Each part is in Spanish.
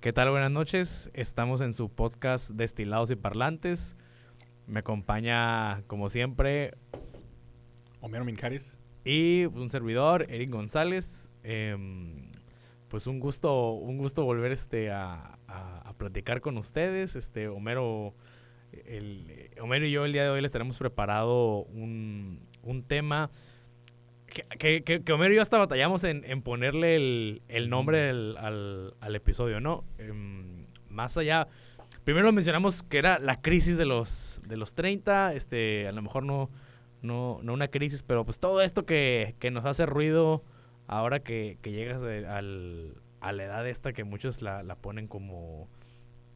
¿Qué tal? Buenas noches. Estamos en su podcast Destilados y Parlantes. Me acompaña, como siempre, Homero Mincares. y un servidor, Eric González. Em, pues un gusto, un gusto volver este a, a- a platicar con ustedes. Este, Homero, el, Homero y yo el día de hoy les tenemos preparado un, un tema que, que- que- Homero y yo hasta batallamos en, en ponerle el, el nombre del- al, al episodio, ¿no? Em, más allá, primero lo mencionamos que era la crisis de los, de los 30, este, a lo mejor no, no, no una crisis, pero pues todo esto que, que nos hace ruido ahora que, que llegas al- a la edad esta que muchos la, la ponen como,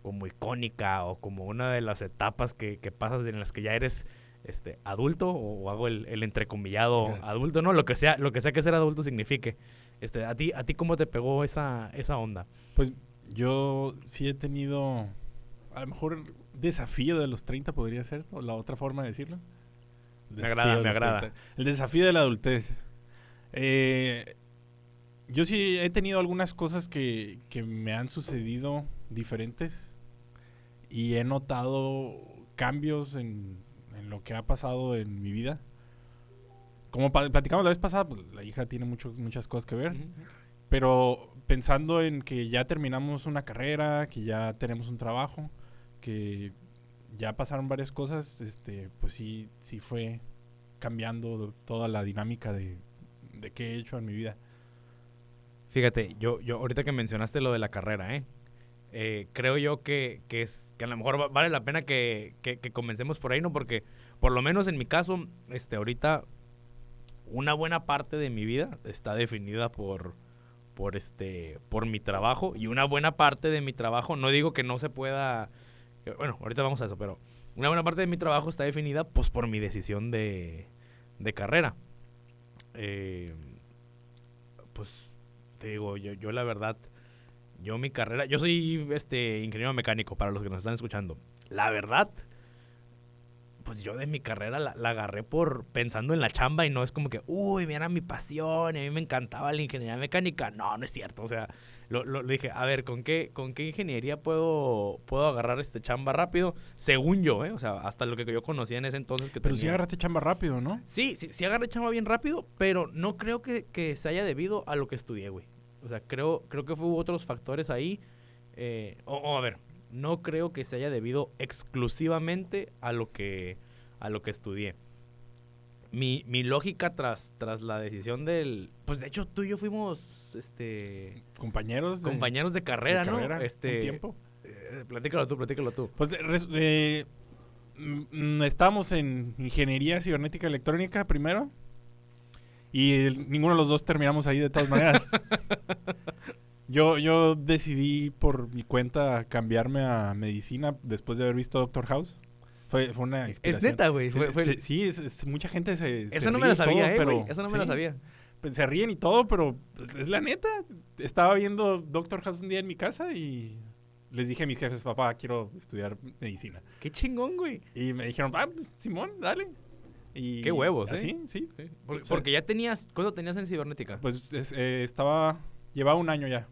como icónica o como una de las etapas que, que pasas en las que ya eres este adulto o, hago el, el entrecomillado Ok. adulto, no, lo que sea, lo que sea que ser adulto signifique. Este, a ti, a ti cómo te pegó esa, esa onda? Pues yo sí he tenido, a lo mejor, desafío de los 30 podría ser, o la otra forma de decirlo. Me agrada, de me agrada. 30. El desafío de la adultez. Eh, yo sí he tenido algunas cosas que, que me han sucedido diferentes y he notado cambios en lo que ha pasado en mi vida. Como platicamos la vez pasada, pues la hija tiene mucho- muchas cosas que ver. Pero pensando en que ya terminamos una carrera, que ya tenemos un trabajo, que ya pasaron varias cosas, este, pues sí, sí fue cambiando toda la dinámica de, de qué he hecho en mi vida. Fíjate, yo, yo ahorita que mencionaste lo de la carrera, ¿eh? Eh, creo yo que, que es que a lo mejor va- vale la pena que, que- que comencemos por ahí, ¿no? Porque por lo menos en mi caso, este, ahorita una buena parte de mi vida está definida por, por este, por mi trabajo y una buena parte de mi trabajo, no digo que no se pueda, que- bueno, ahorita vamos a eso, pero una buena parte de mi trabajo está definida, pues, por mi decisión de, de carrera. Eh, pues te digo, yo, yo la verdad, yo mi carrera, yo soy este ingeniero mecánico para los que nos están escuchando. La verdad, pues yo de mi carrera la, la agarré por pensando en la chamba y no es como que, uy, mira mi pasión, y a mí me encantaba la ingeniería mecánica. No, no es cierto. O sea, lo, lo- dije, a ver, ¿con qué, ¿con qué ingeniería puedo, puedo agarrar este chamba rápido? Según yo, ¿eh? O sea, hasta lo que yo conocía en ese entonces que Pero sí tenía- agarraste chamba rápido, ¿no? Sí, sí, sí agarré chamba bien rápido, pero no creo que, que se haya debido a lo que estudié, güey. O sea, creo, creo que hubo otros factores ahí. eh, o, o, a ver, no creo que se haya debido exclusivamente a lo que, a lo que estudié. Mi, mi lógica tras, tras la decisión del... Pues de hecho tú y yo fuimos este, Compañeros. de- compañeros de de carrera, ¿no? carrera, un Este, tiempo. eh, platícalo tú, platícalo tú. Pues eh, mm, mm, estábamos en ingeniería cibernética electrónica primero. Y el- ninguno de los dos terminamos ahí de todas maneras. yo, yo decidí por mi cuenta cambiarme a medicina después de haber visto Doctor House. Fue, fue una Es inspiración. neta, güey. sí, es- es- mucha gente se. se esa no me la sabía, todo, eh, pero. Esa no me la sí, sabía. se ríen y todo, pero pues, es la neta. Estaba viendo Doctor House un día en mi casa y les dije a mis jefes, papá, quiero estudiar medicina. Qué chingón, güey. Y me dijeron, ah, pues Simón, dale. Y Qué huevos, ¿eh? Así, sí. Porque, O sea, porque ya tenías, ¿cuánto tenías en cibernética? Pues es- eh, estaba, llevaba un año ya.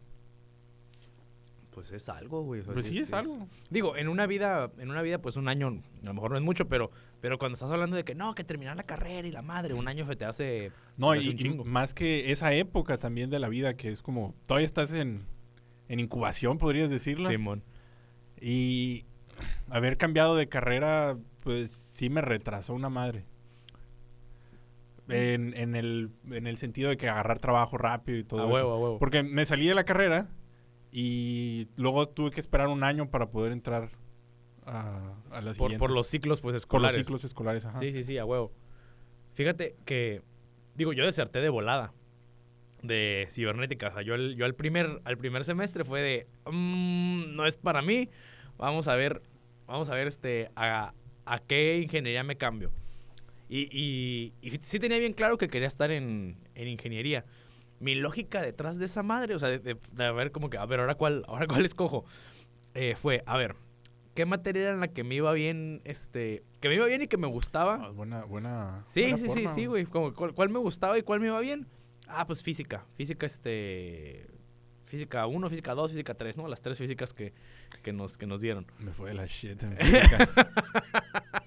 Pues es algo, güey. o sea, Pues sí, es algo. Digo, en una vida, en una vida, pues un año, a lo mejor no es mucho, pero, pero cuando estás hablando de que no, que terminar la carrera y la madre, un año se te hace. No, te hace y, un y chingo. más que esa época también de la vida, que es como, todavía estás en, en incubación, podrías decirlo. Simón. Y haber cambiado de carrera, pues sí me retrasó una madre. En, en el, en el sentido de que agarrar trabajo rápido y todo A eso. huevo, a huevo. Porque me salí de la carrera y luego tuve que esperar un año para poder entrar a, a la siguiente. por los ciclos, pues, Por los escolares. ciclos escolares, ajá. Sí, sí, sí, a huevo. Fíjate que, digo, yo deserté de volada de cibernética. O sea, yo, el- yo al, primer, al primer semestre fue de, "Mm, no es para mí, vamos a ver, vamos a ver este, a, a qué ingeniería me cambio. Y, y, y sí tenía bien claro que quería estar en, en ingeniería. Mi lógica detrás de esa madre, o sea, de, de- de ver como que, a ver, ahora cuál, ahora cuál escojo, eh, fue, a ver, ¿qué materia era en la que me iba bien, este, que me iba bien y que me gustaba? Ah, buena, buena. Sí, buena sí, sí, sí, güey. Como, ¿cuál, cuál me gustaba y cuál me iba bien? Ah, pues física. Física, este. física 1, física 2, física 3, ¿no? Las tres físicas que, que, nos, que nos dieron. Me fue de la shit en física.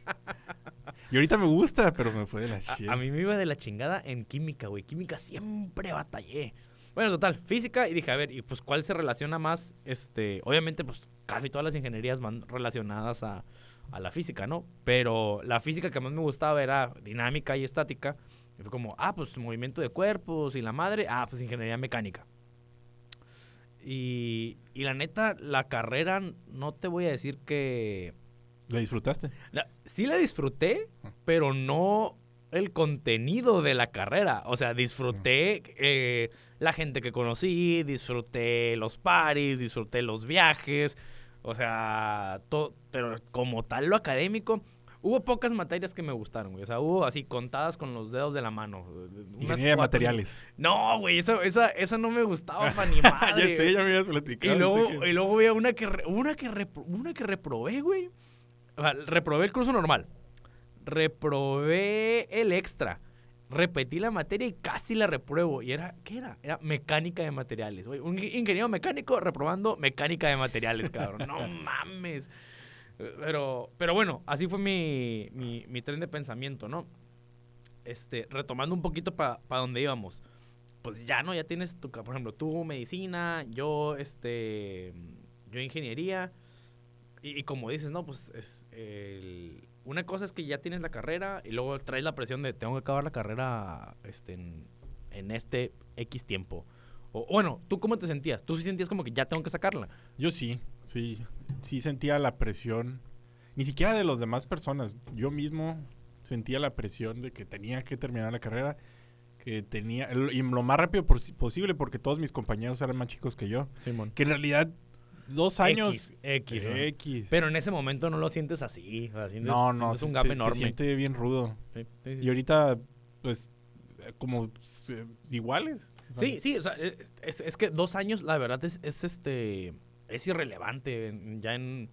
y ahorita me gusta, pero me fue de la shit. A, a mí me iba de la chingada en química, güey. Química siempre batallé. Bueno, total, física y dije, a ver, ¿y pues cuál se relaciona más? Este, obviamente, pues casi todas las ingenierías van relacionadas a, a la física, ¿no? Pero la física que más me gustaba era dinámica y estática. Y fue como, ah, pues movimiento de cuerpos y la madre, ah, pues ingeniería mecánica. Y, y la neta, la carrera, no te voy a decir que... ¿La disfrutaste? la- sí la disfruté, pero no el contenido de la carrera. O sea, disfruté eh, la gente que conocí, disfruté los paris, disfruté los viajes. O sea, todo, pero como tal lo académico, hubo pocas materias que me gustaron, güey. O sea, hubo así contadas con los dedos de la mano. Unas Ingeniería de materiales. No, güey, esa, esa, esa no me gustaba para ni ya madre. sé, ya me habías platicado. Y luego, que- y luego había una que, re- una, que repro- una que reprobé, güey. Reprobé el curso normal. Reprobé el extra. Repetí la materia y casi la repruebo. Y era, ¿qué era? Era mecánica de materiales. Un ingeniero mecánico reprobando mecánica de materiales, cabrón. No mames. Pero, pero bueno, así fue mi, mi, mi tren de pensamiento, ¿no? Este, retomando un poquito para donde íbamos pues ya no, ya tienes tu, por ejemplo, tú medicina, yo, este, yo ingeniería. Y, y como dices, no, pues es el- una cosa es que ya tienes la carrera y luego traes la presión de tengo que acabar la carrera este, en, en este X tiempo. O bueno, ¿tú cómo te sentías? ¿Tú sí sentías como que ya tengo que sacarla? Yo sí, sí. Sí sentía la presión. Ni siquiera de las demás personas. Yo mismo sentía la presión de que tenía que terminar la carrera. Que tenía. Y lo más rápido pos- posible porque todos mis compañeros eran más chicos que yo. Simón. Que en realidad, dos años. X, X, ¿no? X. Pero en ese momento no lo sientes así. o sea, sientes- no, no, se, un gap se- se enorme. siente bien rudo. Sí, sí, sí. Y ahorita, pues, eh, como eh, iguales. O sea, Sí, sí, o sea, eh, es, es que dos años, la verdad, es, es este. Es irrelevante. en- Ya en.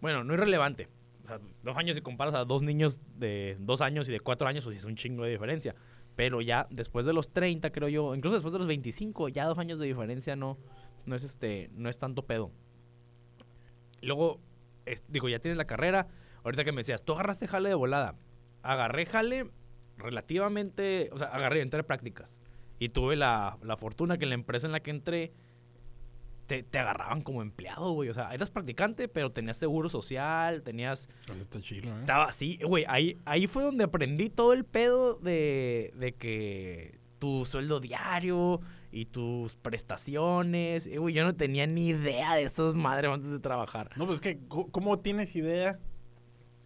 Bueno, no irrelevante. O sea, dos años si comparas a dos niños de dos años y de cuatro años, pues sí es un chingo de diferencia. Pero ya después de los 30, creo yo, incluso después de los 25, ya dos años de diferencia no, no es este, no es tanto pedo. Luego, es- digo, ya tienes la carrera. Ahorita que me decías, tú agarraste jale de volada. Agarré jale relativamente, o sea, agarré, entré a prácticas. Y tuve la, la fortuna que en la empresa en la que entré te, te agarraban como empleado, güey. O sea, eras practicante, pero tenías seguro social, tenías... Eso está chido, ¿eh? Estaba así, güey. Ahí, ahí fue donde aprendí todo el pedo de, de que tu sueldo diario y tus prestaciones. Güey, yo no tenía ni idea de esas madres antes de trabajar. No, pues es que, ¿cómo tienes idea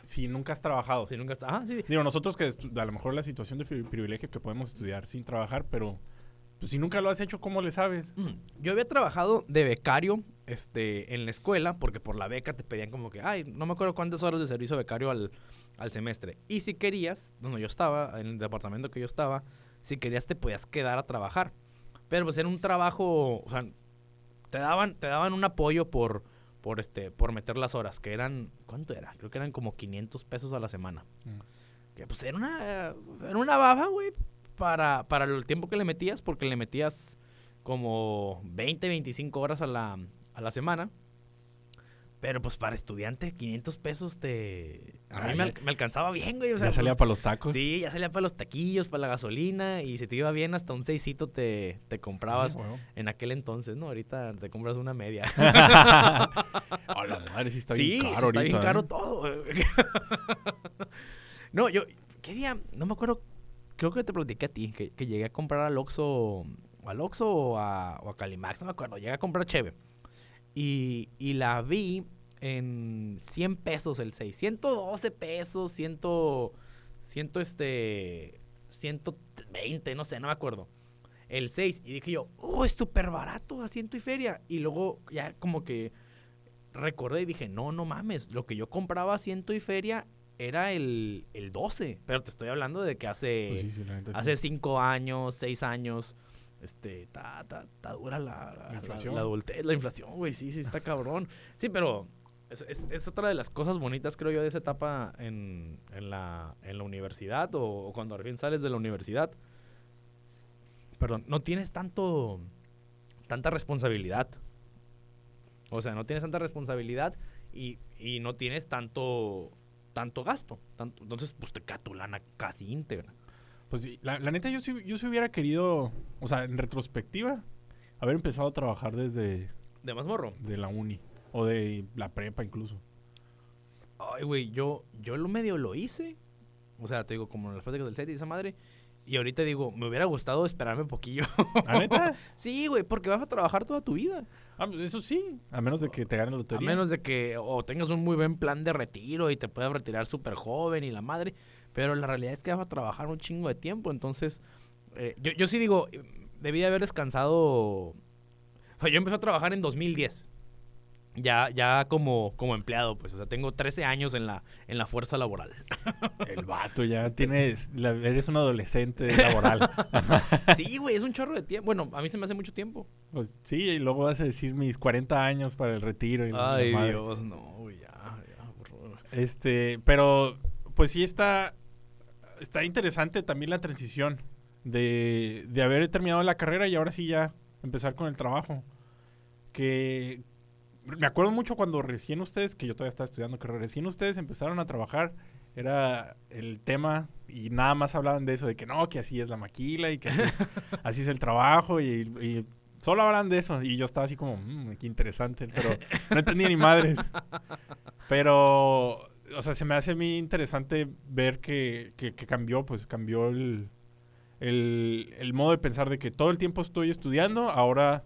si nunca has trabajado? Si nunca está... Ah, sí. Digo, nosotros que a lo mejor la situación de pri- privilegio que podemos estudiar sin trabajar, pero pues, si nunca lo has hecho, ¿cómo le sabes? Mm, Yo había trabajado de becario este, en la escuela, porque por la beca te pedían como que, ay, no me acuerdo cuántas horas de servicio becario al, al semestre. Y si querías, donde yo estaba, en el departamento que yo estaba, si querías te podías quedar a trabajar. Pero pues era un trabajo, o sea, te daban, te daban un apoyo por, por, este, por meter las horas, que eran, ¿cuánto era? Creo que eran como 500 pesos a la semana. Mm. Que pues era una, era una baba, güey, para, para el tiempo que le metías, porque le metías como 20, 25 horas a la, a la semana. Pero pues para estudiante, 500 pesos te... A mí me, ya- al- me alcanzaba bien, güey. O sea, ya salía pues, para los tacos. Sí, ya salía para los taquillos, para la gasolina. Y si te iba bien, hasta un seisito te, te comprabas Ah, en aquel entonces, ¿no? Ahorita te compras una media. A la madre, sí está sí, bien sí, caro está bien ahorita, caro ¿eh? todo. no, yo, ¿qué día? No me acuerdo, creo que te platiqué a ti, que, que llegué a comprar al Oxxo, al Oxxo o a, o a Calimax, no me acuerdo, llegué a comprar Cheve. Y, y la vi en 100 pesos el 6, 112 pesos, 100, 100 este, 120, no sé, no me acuerdo. El 6, y dije yo, oh, es súper barato, asiento y feria. Y luego ya como que recordé y dije, no, no mames, lo que yo compraba asiento y feria era el, el 12. Pero te estoy hablando de que hace, Pues sí, sí, hace 5 años, 6 años, este, está está- está dura la, la, La inflación. la adultez, la inflación, güey, sí, sí, está cabrón. Sí, pero es, es- es otra de las cosas bonitas, creo yo, de esa etapa en, en, la, en la universidad o, o cuando recién sales de la universidad. Perdón, no tienes tanto tanta responsabilidad. O sea, no tienes tanta responsabilidad y, y no tienes tanto tanto gasto. Tanto, entonces, pues te tu lana casi íntegra. Pues sí, la, la neta yo sí, yo sí hubiera querido, o sea, en retrospectiva, haber empezado a trabajar desde De más morro. de la uni o de la prepa incluso. Ay, güey, yo, yo lo medio lo hice. O sea, te digo, como en las prácticas del set y esa madre. Y ahorita digo, me hubiera gustado esperarme un poquillo. ¿La neta? sí, güey, porque vas a trabajar toda tu vida. Ah, eso sí, a menos de que te ganes la A lotería. menos de que o tengas un muy buen plan de retiro y te puedas retirar súper joven y la madre. Pero la realidad es que vas a trabajar un chingo de tiempo. Entonces, eh, yo, yo sí digo, debí de haber descansado. O sea, yo empecé a trabajar en 2010. Ya, ya como, como empleado, pues. O sea, tengo 13 años en la, en la fuerza laboral. El vato ya tienes, la- eres un adolescente laboral. sí, güey, es un chorro de tiempo. Bueno, a mí se me hace mucho tiempo. pues sí, y luego vas a decir mis 40 años para el retiro. Y Ay. Dios, no, güey, ya, ya, por favor. Este, pero pues sí está, está interesante también la transición de, de haber terminado la carrera y ahora sí ya empezar con el trabajo. Que me acuerdo mucho cuando recién ustedes, que yo todavía estaba estudiando carrera, recién ustedes empezaron a trabajar, era el tema y nada más hablaban de eso, de que no, que así es la maquila y que así, así es el trabajo y, y solo hablan de eso y yo estaba así como, "Mm, qué interesante, pero no entendía ni madres. Pero, o sea, se me hace muy interesante ver que, que- que cambió, pues cambió el, el, el modo de pensar de que todo el tiempo estoy estudiando, ahora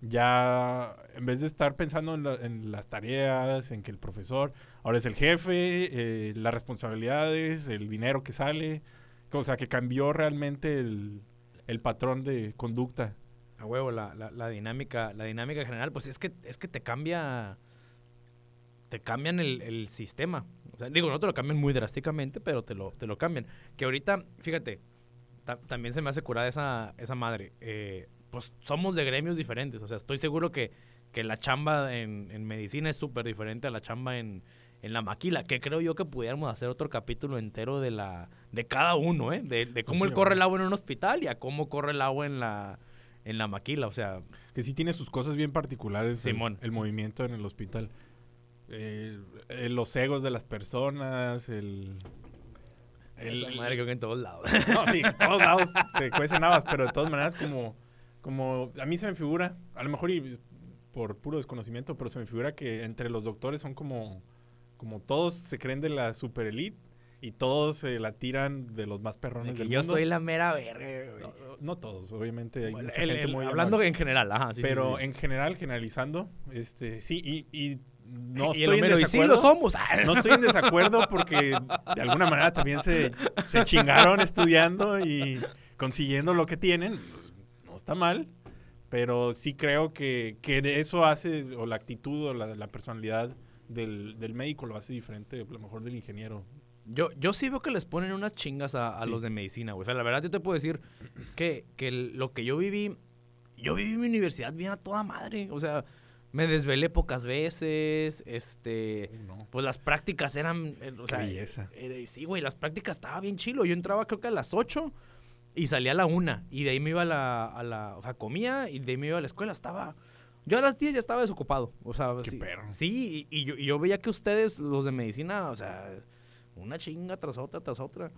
ya, en vez de estar pensando en, la- en las tareas, en que el profesor, ahora es el jefe, eh, las responsabilidades, el dinero que sale, o sea, que cambió realmente el, el patrón de conducta. A huevo, la, la, la dinámica, la dinámica general, pues es que, es que te cambia, te cambian el, el sistema. O sea, digo, no te lo cambian muy drásticamente, pero te lo, te lo cambian. Que ahorita, fíjate, ta- también se me hace curada esa, esa madre. Eh, pues somos de gremios diferentes. O sea, estoy seguro que, que la chamba en, en medicina es súper diferente a la chamba en, en la maquila. Que creo yo que pudiéramos hacer otro capítulo entero de la de cada uno, ¿eh? De, de cómo Sí, él corre el agua en un hospital y a cómo corre el agua en la, en la maquila. O sea, Que sí tiene sus cosas bien particulares el- Simón. El, movimiento en el hospital. Eh, eh, los egos de las personas, el... esa madre creo que en todos lados. No, sí, en todos lados se cuecen habas, pero de todas maneras como, como... A mí se me figura, a lo mejor y por puro desconocimiento, pero se me figura que entre los doctores son como... Como todos se creen de la super elite y todos se la tiran de los más perrones del yo mundo. soy la mera verga, güey. No, no todos, obviamente hay Bueno, mucha el- gente el- muy hablando amable. en general, ajá. sí, sí, pero sí. en general, generalizando, este, sí, y, y no Y estoy en sí desacuerdo. lo somos. No estoy en desacuerdo porque de alguna manera también se, se chingaron estudiando y consiguiendo lo que tienen. Pues, no está mal, pero sí creo que, que de eso hace, o la actitud o la, la personalidad del, del médico lo hace diferente, a lo mejor del ingeniero. Yo, yo sí veo que les ponen unas chingas a, a Sí. los de medicina, güey. O sea, la verdad yo te puedo decir que, que lo que yo viví, yo viví mi universidad bien a toda madre. O sea, me desvelé pocas veces, este... Uh, no. Pues las prácticas eran... eh, O Qué sea, belleza. eh, sí, güey, las prácticas estaba bien chilo. Yo entraba creo que a las 8 y salía a la 1. Y de ahí me iba a la, a la... O sea, comía y de ahí me iba a la escuela. Estaba... Yo a las 10 ya estaba desocupado. O sea, Qué sí, perro. Sí, y, y yo, y yo veía que ustedes, los de medicina, o sea, una chinga tras otra, tras otra.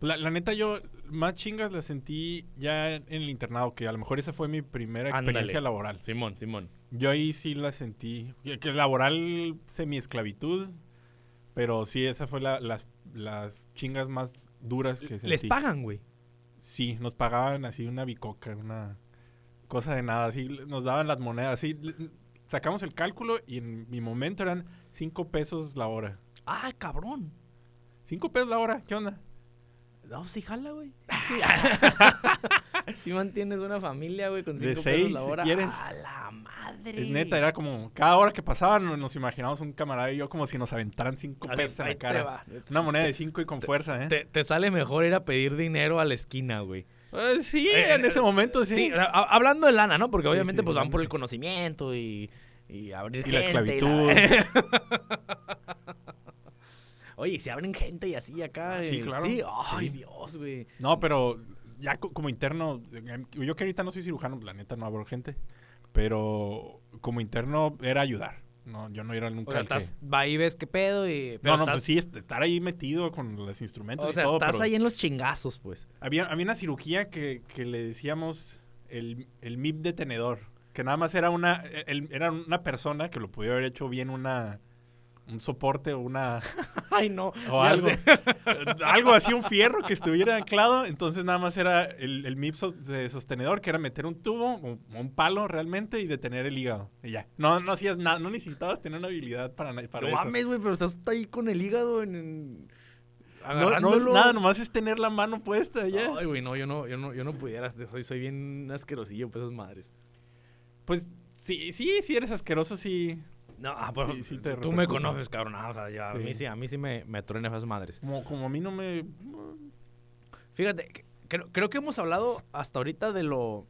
La, la neta, yo más chingas las sentí ya en el internado, que a lo mejor esa fue mi primera experiencia Ándale. laboral. Simón, Simón. Yo ahí sí la sentí. Que, que laboral semi-esclavitud. Pero sí, esa fue la- las, las chingas más duras que sentí. Les pagan, güey. Sí, nos pagaban así una bicoca, una cosa de nada. Así nos daban las monedas. Así sacamos el cálculo y en mi momento eran cinco pesos la hora. Ah, cabrón. ¿Cinco pesos la hora? ¿Qué onda? No, sí jala, güey. Sí. mantienes una familia, güey, con De cinco seis, pesos la si hora. quieres. A la madre. Es neta, era como cada hora que pasaba nos, imaginábamos un camarada y yo como si nos aventaran cinco pesos en la cara. va. Una moneda de cinco y con fuerza, ¿eh? Te, te sale mejor ir a pedir dinero a la esquina, güey. Eh, sí, Eh, en ese momento sí. Sí, hablando de lana, ¿no? Porque Sí, obviamente sí, pues van por sí. el conocimiento y, y abrir Y la esclavitud. Oye, ¿y se abren gente y así acá. Ah, sí, eh, claro. Sí, ay, Sí. Dios, güey. No, pero ya co- como interno, yo que ahorita no soy cirujano, la neta no abro gente. Pero como interno era ayudar. No, yo no era O nunca sea, el que- estás, va ahí, ves qué pedo y... pero No, no, estás- pues sí, est- estar ahí metido con los instrumentos O y sea, todo, estás pero ahí en los chingazos, pues. había, había una cirugía que, que le decíamos el, el MIP de tenedor, que nada más era una, el- era una persona que lo podía haber hecho bien una, un soporte o una, Ay, no. o algo, algo así, un fierro que estuviera anclado, entonces nada más era el, el MIP so- de sostenedor, que era meter un tubo o un palo realmente y detener el hígado, y ya. No, no hacías nada, no necesitabas tener una habilidad para, para No eso. mames, güey, pero estás ahí con el hígado en... en- No, no es nada, nomás es tener la mano puesta ya. Ay, güey, no, yo no, yo no, yo no pudiera. Soy, soy bien asquerosillo, pues esas madres. Pues sí, sí, sí eres asqueroso, sí. No, ah, pero Sí, sí te tú me conoces, cabrón. ah, o sea, a mí sí, a mí sí me, me truenan esas madres. Como, como a mí no me... Fíjate, creo, creo que hemos hablado hasta ahorita de lo,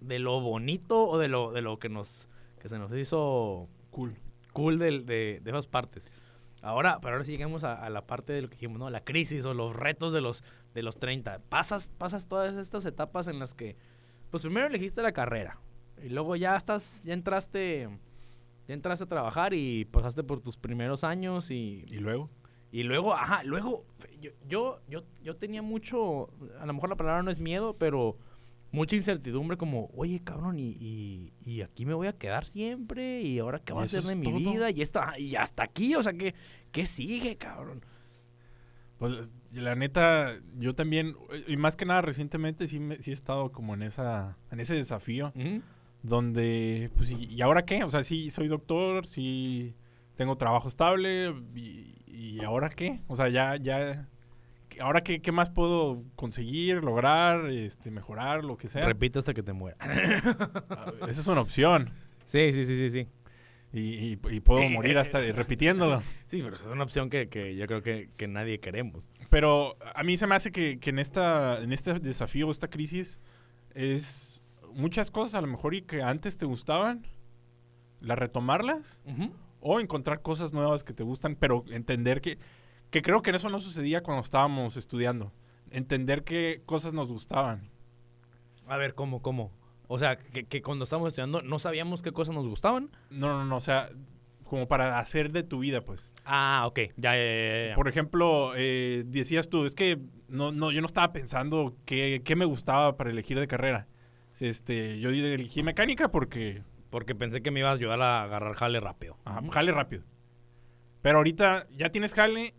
de lo bonito o de lo, de lo que nos, que se nos hizo Cool. cool del- de, de esas partes. Ahora, pero ahora sí llegamos a, a la parte de lo que dijimos, ¿no? La crisis o los retos de los, de los 30. Pasas, pasas todas estas etapas en las que, pues primero elegiste la carrera y luego ya estás, ya entraste, ya entraste a trabajar y pasaste por tus primeros años y, ¿Y luego? y luego, ajá, luego yo, yo, yo, yo tenía mucho, a lo mejor la palabra no es miedo, pero mucha incertidumbre como, oye, cabrón, y, y, y aquí me voy a quedar siempre, y ahora qué ¿Y va a ser de mi todo? vida, y, esto, ajá, y hasta aquí, o sea, ¿qué, qué sigue, cabrón? Pues la neta, yo también, y más que nada recientemente sí, me- sí he estado como en esa en ese desafío Ujú. Donde, pues, ¿y, y ahora qué? O sea, sí soy doctor, sí tengo trabajo estable, y, y ahora qué? O sea, ya, ya, ahora qué, qué más puedo conseguir, lograr, este, mejorar, lo que sea. Repite hasta que te muera. Ah, Esa es una opción. sí, sí, sí, sí, sí. Y, y- y puedo Eh, morir eh, hasta repitiéndolo. Sí, pero es una opción que, que yo creo que, que nadie queremos. Pero a mí se me hace que, que en, esta, en este desafío, esta crisis, es muchas cosas a lo mejor y que antes te gustaban, las retomarlas o encontrar cosas nuevas que te gustan, pero entender que, que creo que eso no sucedía cuando estábamos estudiando. Entender qué cosas nos gustaban. A ver, ¿cómo, cómo? O sea, que, que cuando estábamos estudiando no sabíamos qué cosas nos gustaban. No, no, no, o sea, como para hacer de tu vida, pues. Ah, ok, ya, ya, ya, ya. Por ejemplo, eh, decías tú, es que no, no, yo no estaba pensando qué, qué me gustaba para elegir de carrera. Este, yo elegí mecánica porque Porque pensé que me ibas a ayudar a agarrar jale rápido. ajá, jale rápido. Pero ahorita ya tienes jale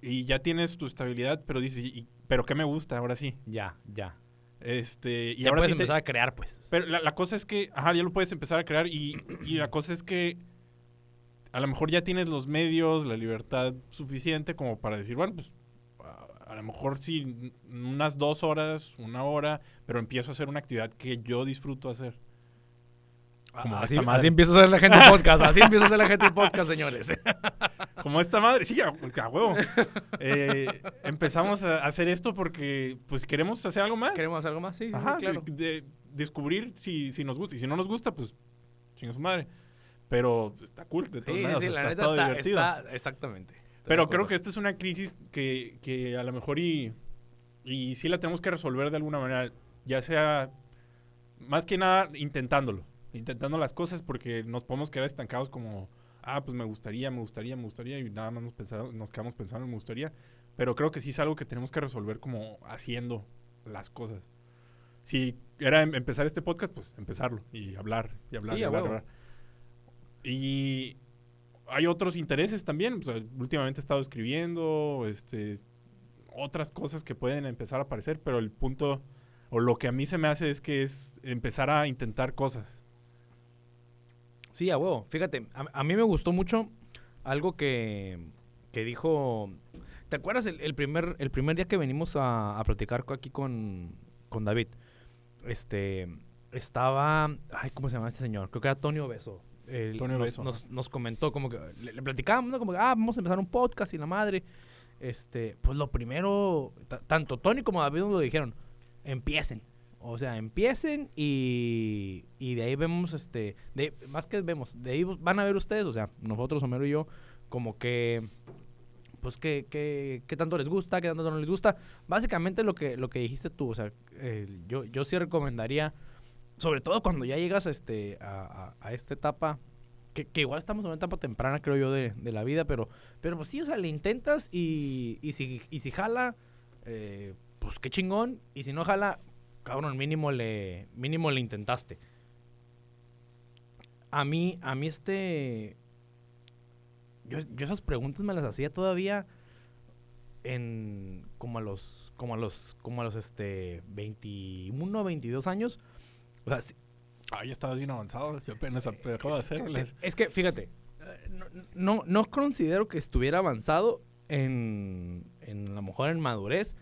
y ya tienes tu estabilidad, pero dices, ¿y- pero qué me gusta ahora sí? Ya, ya. Este, y ya ahora puedes sí te- empezar a crear, pues. Pero la, la cosa es que, ajá, ya lo puedes empezar a crear y, y la cosa es que a lo mejor ya tienes los medios, la libertad suficiente como para decir, bueno, pues a, lo mejor sí, unas dos horas, una hora, pero empiezo a hacer una actividad que yo disfruto hacer. Como así, así empieza a hacer la gente podcast. Así empieza a hacer la gente podcast, señores. Como esta madre, sí, a, a huevo. Eh, empezamos a hacer esto porque pues queremos hacer algo más. ¿Queremos algo más? Sí, Ajá, sí, claro. de, de descubrir si, si nos gusta. Y si no nos gusta, pues chinga su madre. Pero está cool, de todas Sí, maneras, sí, está, la ha neta está, divertido. está- exactamente. Pero creo que esta es una crisis que, que a lo mejor y, y sí la tenemos que resolver de alguna manera. Ya sea, más que nada, intentándolo. Intentando las cosas porque nos podemos quedar estancados como, ah, pues me gustaría, me gustaría, me gustaría. Y nada más nos, pensado- nos quedamos pensando en me gustaría. Pero creo que sí es algo que tenemos que resolver como haciendo las cosas. Si era em- empezar este podcast, pues empezarlo y hablar y hablar Sí, y hablar. Y hay otros intereses también. Últimamente he estado escribiendo, este, otras cosas que pueden empezar a aparecer, pero el punto o lo que a mí se me hace es que es empezar a intentar cosas. Sí, a huevo. Fíjate, a, mí me gustó mucho algo que, que dijo. ¿Te acuerdas el, primer, el primer día que venimos a, a platicar aquí con, con David? Este. Estaba. Ay, ¿cómo se llama este señor? Creo que era Tonio Beso. Nos, Nos, nos comentó, como que. Le, le platicábamos, ¿no? Como que, ah, vamos a empezar un podcast y la madre. Este. Pues lo primero. ta- tanto Tony como David nos lo dijeron. Empiecen. O sea, empiecen y, y de ahí vemos, este, de, más que vemos, de ahí van a ver ustedes, o sea, nosotros, Homero y yo, como que, pues, que, que, qué tanto les gusta, qué tanto no les gusta. Básicamente lo que, lo que dijiste tú, o sea, eh, yo, yo sí recomendaría, sobre todo cuando ya llegas este, a, a, esta etapa, que, que, igual estamos en una etapa temprana, creo yo, de, de, la vida, pero, pero pues sí, o sea, le intentas y, y, si, y si jala, eh, pues qué chingón, y si no jala, cabrón, mínimo le, mínimo le intentaste. A mí, a mí este... Yo, yo esas preguntas me las hacía todavía en como a los como a los como a los este 21, 22 años. O sea, si, ah, ya estabas bien avanzado, yo apenas dejó de hacerles. Es que fíjate, no, no, no, considero que estuviera avanzado en, en a lo mejor en madurez,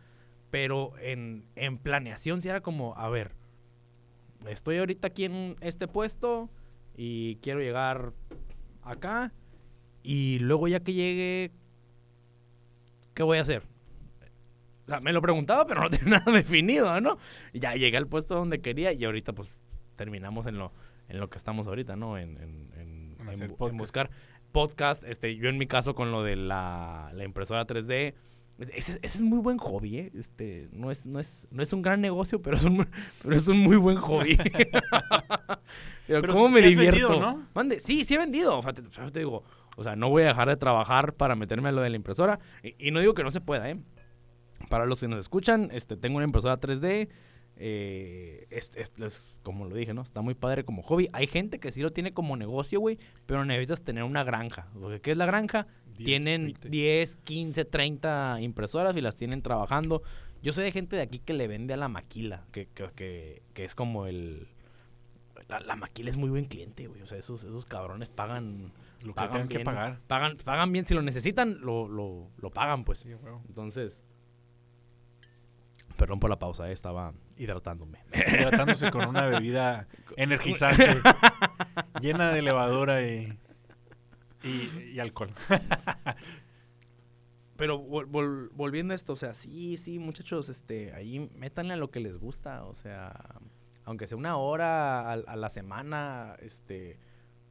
pero en, en planeación sí era como, a ver, estoy ahorita aquí en este puesto y quiero llegar acá y luego ya que llegue ¿qué voy a hacer? O sea, me lo preguntaba, pero no tenía nada definido, ¿no? Y ya llegué al puesto donde quería y ahorita pues terminamos en lo, en lo que estamos ahorita, ¿no? En, en, en, podcast. buscar podcast. Este, yo en mi caso con lo de la, la impresora 3D. Ese, ese, es muy buen hobby, ¿eh? Este, no es, no es, no es un gran negocio, pero es un, pero es un muy buen hobby. pero, pero, ¿cómo sí, me sí divierto? Vendido, ¿no? Mande, sí, sí he vendido. O sea, te, te digo, o sea, no voy a dejar de trabajar para meterme a lo de la impresora. Y, y, no digo que no se pueda, ¿eh? Para los que nos escuchan, este, tengo una impresora 3D. Eh, es, es, es, como lo dije, ¿no? Está muy padre como hobby. Hay gente que sí lo tiene como negocio, güey, pero necesitas tener una granja. ¿Qué es la granja? 10, tienen 20. 10, 15, 30 impresoras y las tienen trabajando. Yo sé de gente de aquí que le vende a la maquila, que, que, que, que es como el... La, la, maquila es muy buen cliente, güey. O sea, esos, esos cabrones pagan... Lo que pagan tengan bien, que pagar. Pagan, pagan bien. Si lo necesitan, lo, lo, lo pagan, pues. Sí, bueno. Entonces... Perdón por la pausa, eh, estaba hidratándome. Hidratándose con una bebida energizante, llena de levadura y, y, y alcohol. Pero vol, vol, volviendo a esto, o sea, sí, sí, muchachos, este, ahí métanle a lo que les gusta, o sea, aunque sea una hora a, a la semana, este,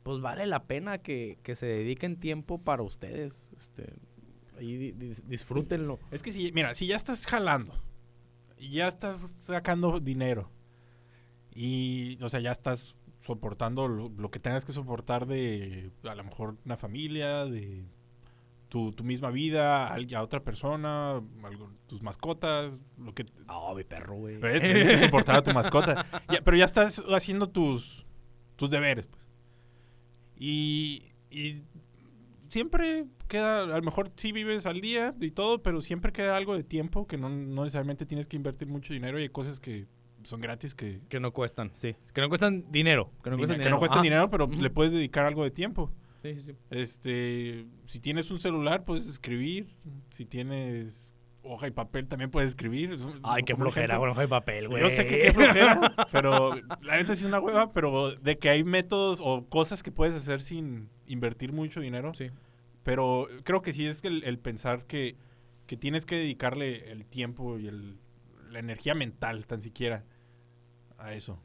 pues vale la pena que, que se dediquen tiempo para ustedes, este, ahí dis, disfrútenlo. Es que si, mira, si ya estás jalando, ya estás sacando dinero. Y, o sea, ya estás soportando lo, lo, que tengas que soportar de a lo mejor una familia, de tu, tu misma vida, a, a otra persona, algo, tus mascotas, lo que... Oh, mi perro, güey. Tienes que soportar a tu mascota. Ya, pero ya estás haciendo tus, tus deberes, pues. Y, y siempre queda, a lo mejor sí vives al día y todo, pero siempre queda algo de tiempo que no, no necesariamente tienes que invertir mucho dinero y hay cosas que son gratis que... Que no cuestan, sí. Que no cuestan dinero. Que no cuestan, que dinero. No cuestan ah. dinero, pero uh -huh. le puedes dedicar algo de tiempo. Sí, sí, sí. Este, si tienes un celular, puedes escribir. Si tienes hoja y papel, también puedes escribir. Ay, qué flojera, bueno, hoja y papel, güey. Yo sé que qué flojera, pero la neta sí es una hueva, pero de que hay métodos o cosas que puedes hacer sin invertir mucho dinero. Sí. Pero creo que sí es el, el pensar que, que, tienes que dedicarle el tiempo y el, la energía mental, tan siquiera, a eso.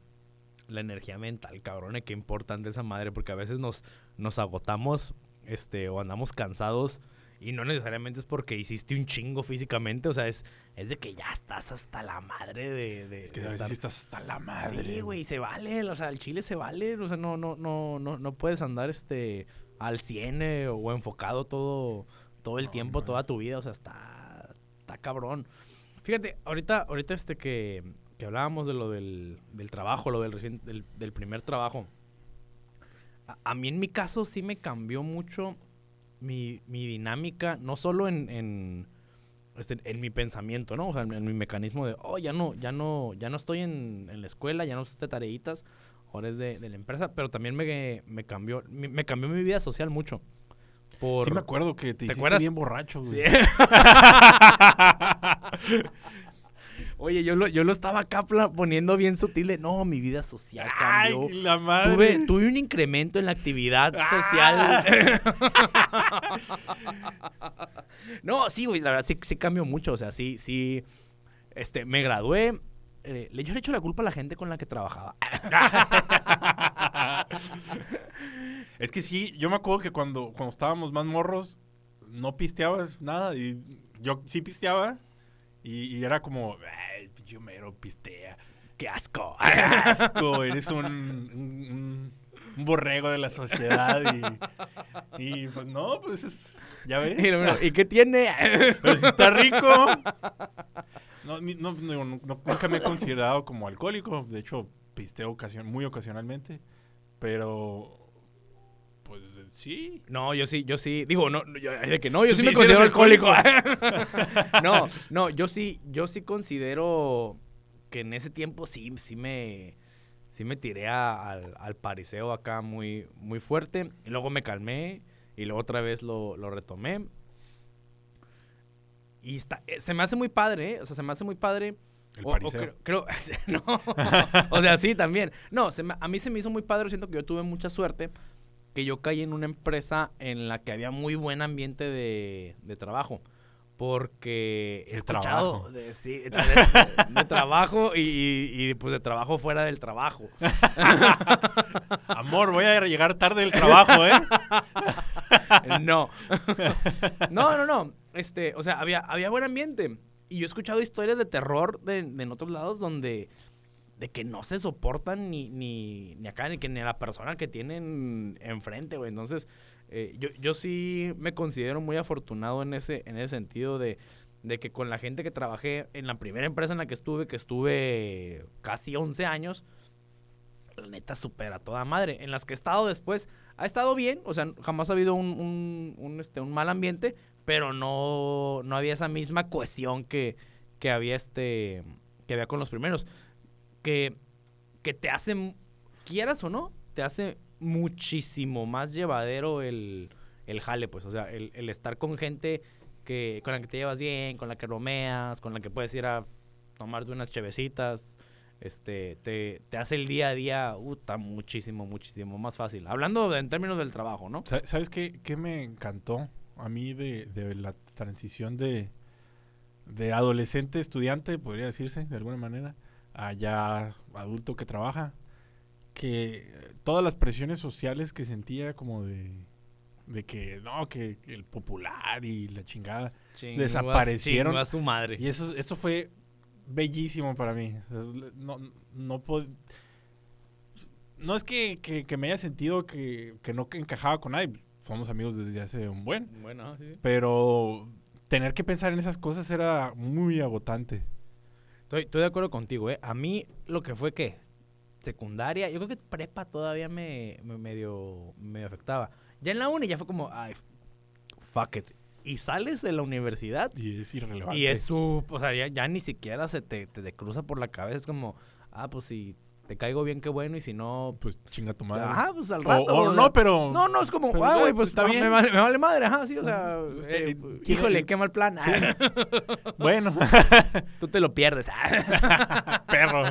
La energía mental, cabrón, qué importante esa madre, porque a veces nos, nos agotamos este, o andamos cansados y no necesariamente es porque hiciste un chingo físicamente, o sea, es, es de que ya estás hasta la madre de... de es que de a veces estás hasta la madre. Sí, güey, se vale, o sea, el chile se vale, o sea, no, no, no, no, no puedes andar este al 100 eh, o enfocado todo, todo el no, tiempo, toda tu vida, o sea, está, está cabrón. Fíjate, ahorita, ahorita este que, que hablábamos de lo del, del trabajo, lo del, recién, del, del primer trabajo, a, a, mí en mi caso sí me cambió mucho mi, mi dinámica, no solo en, en, este, en mi pensamiento, ¿no? O sea, en, en, mi mecanismo de, oh, ya no, ya no, ya no estoy en, en la escuela, ya no estoy de tareitas, ahora es de, de, la empresa, pero también me, me cambió, me, me, cambió mi vida social mucho. Por... Sí me acuerdo que te, ¿Te hiciste bien borracho, güey. Sí. Oye, yo lo, yo lo estaba acá poniendo bien sutil de, no, mi vida social cambió. Ay, la madre. Tuve, tuve un incremento en la actividad ah. social. no, sí, güey, la verdad sí, sí cambió mucho. O sea, sí, sí, este, me gradué. Eh, yo le echo la culpa a la gente con la que trabajaba. es que sí, yo me acuerdo que cuando, cuando estábamos más morros, no pisteabas nada. Y yo sí pisteaba. Y, y era como, ay, pinche mero pistea. ¡Qué asco! ¡Qué asco! Eres un, un- un- un borrego de la sociedad y, y, pues no, pues es, ya ves. Y, lo- ¿y qué tiene? Pero si está rico. No, no, no, no, no, nunca me he considerado como alcohólico. De hecho, pisteo ocasión, muy ocasionalmente. Pero, pues sí. No, yo sí, yo sí. Digo, no, no, yo, de que no, yo sí, sí- me sí considero alcohólico. no, no, yo sí, yo sí considero que en ese tiempo sí, sí me, sí me tiré a- al, al pariseo acá muy, muy fuerte. Y luego me calmé y luego otra vez lo, lo retomé. Y está, eh, se me hace muy padre, ¿eh? O sea, se me hace muy padre. El O- o pariseo. creo, creo- no, o sea, sí, también. No, se me- a mí se me hizo muy padre, siento que yo tuve mucha suerte, que yo caí en una empresa en la que había muy buen ambiente de, de trabajo. Porque he escuchado trabajo. de, sí, de, de- de trabajo y, y, y, pues de trabajo fuera del trabajo. Amor, voy a llegar tarde del trabajo, ¿eh? No. No, no, no. Este, o sea, había, había buen ambiente. Y yo he escuchado historias de terror de, de en otros lados donde de que no se soportan ni, ni, ni acá, ni que ni a la persona que tienen enfrente, güey. Entonces, eh, yo, yo sí me considero muy afortunado en ese, en ese sentido de, de que con la gente que trabajé en la primera empresa en la que estuve, que estuve casi 11 años, la neta supera toda madre. En las que he estado después, ha estado bien, o sea, jamás ha habido un, un, este, un mal ambiente, pero no, no había esa misma cohesión que, que había este que había con los primeros. Que, que te hace, quieras o no, te hace muchísimo más llevadero el, el jale, pues. O sea, el, el estar con gente que, con la que te llevas bien, con la que bromeas, con la que puedes ir a tomarte unas chevecitas. Este, te, te hace el día a día, uta, muchísimo, muchísimo más fácil. Hablando de- en términos del trabajo, ¿no? Sa- ¿Sabes qué, qué me encantó a mí de, de la transición de, de adolescente estudiante, podría decirse, de alguna manera, a ya adulto que trabaja? Que todas las presiones sociales que sentía como de, de que, no, que, el popular y la chingada. Desaparecieron. chingo a su madre. Y eso, eso fue bellísimo para mí. No, no, no es que, que- que me haya sentido que, que no encajaba con nadie. Somos amigos desde hace un buen. Bueno, sí, sí. Pero tener que pensar en esas cosas era muy agotante. Estoy, estoy de acuerdo contigo, ¿eh? A mí lo que fue que secundaria, yo creo que prepa todavía me, me medio, medio afectaba. Ya en la uni ya fue como, ay, fuck it. Y sales de la universidad Y es irrelevante. y es su, o sea, ya, ya ni siquiera se te, te, te cruza por la cabeza. Es como, ah, pues si te caigo bien, qué bueno, y si no, Pues chinga tu madre. ajá, pues al rato. o o no, pero... No, no, es como, pero, ah, güey, pues, pues está me, bien. vale, me vale madre, ajá, sí, o sea, Eh, eh, eh, híjole, eh, qué mal plan. Sí. bueno, Tú te lo pierdes. perro.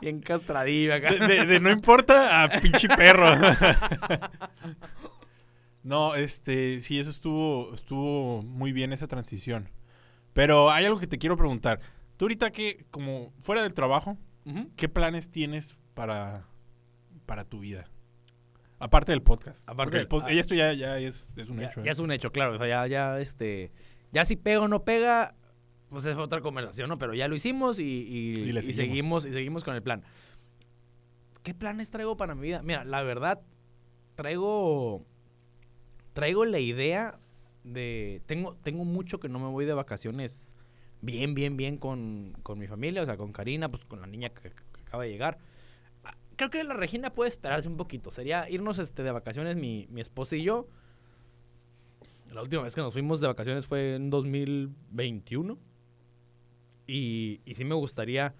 Bien castradillo acá. De, de- de no importa a pinche perro. no, este, sí, eso estuvo, estuvo muy bien esa transición. Pero hay algo que te quiero preguntar. Tú ahorita que, como fuera del trabajo, ¿qué planes tienes para, para tu vida? Aparte del podcast. Aparte del- pod- ah. esto ya, ya es, es un Ya, hecho. ¿eh? ya es un hecho, claro. O sea, ya, ya, este. Ya si pega o no pega, pues es otra conversación, ¿no? Pero ya lo hicimos y, y- Y le y seguimos. seguimos. y seguimos con el plan. ¿Qué planes traigo para mi vida? Mira, la verdad, traigo. Traigo la idea de. Tengo, tengo mucho que no me voy de vacaciones bien, bien, bien con, con mi familia, o sea, con Karina, pues con la niña que, acaba de llegar. Ah, Creo que la Regina puede esperarse un poquito. Sería irnos este, de vacaciones mi, mi esposa y yo. La última vez que nos fuimos de vacaciones fue en 2021. Y, y sí me gustaría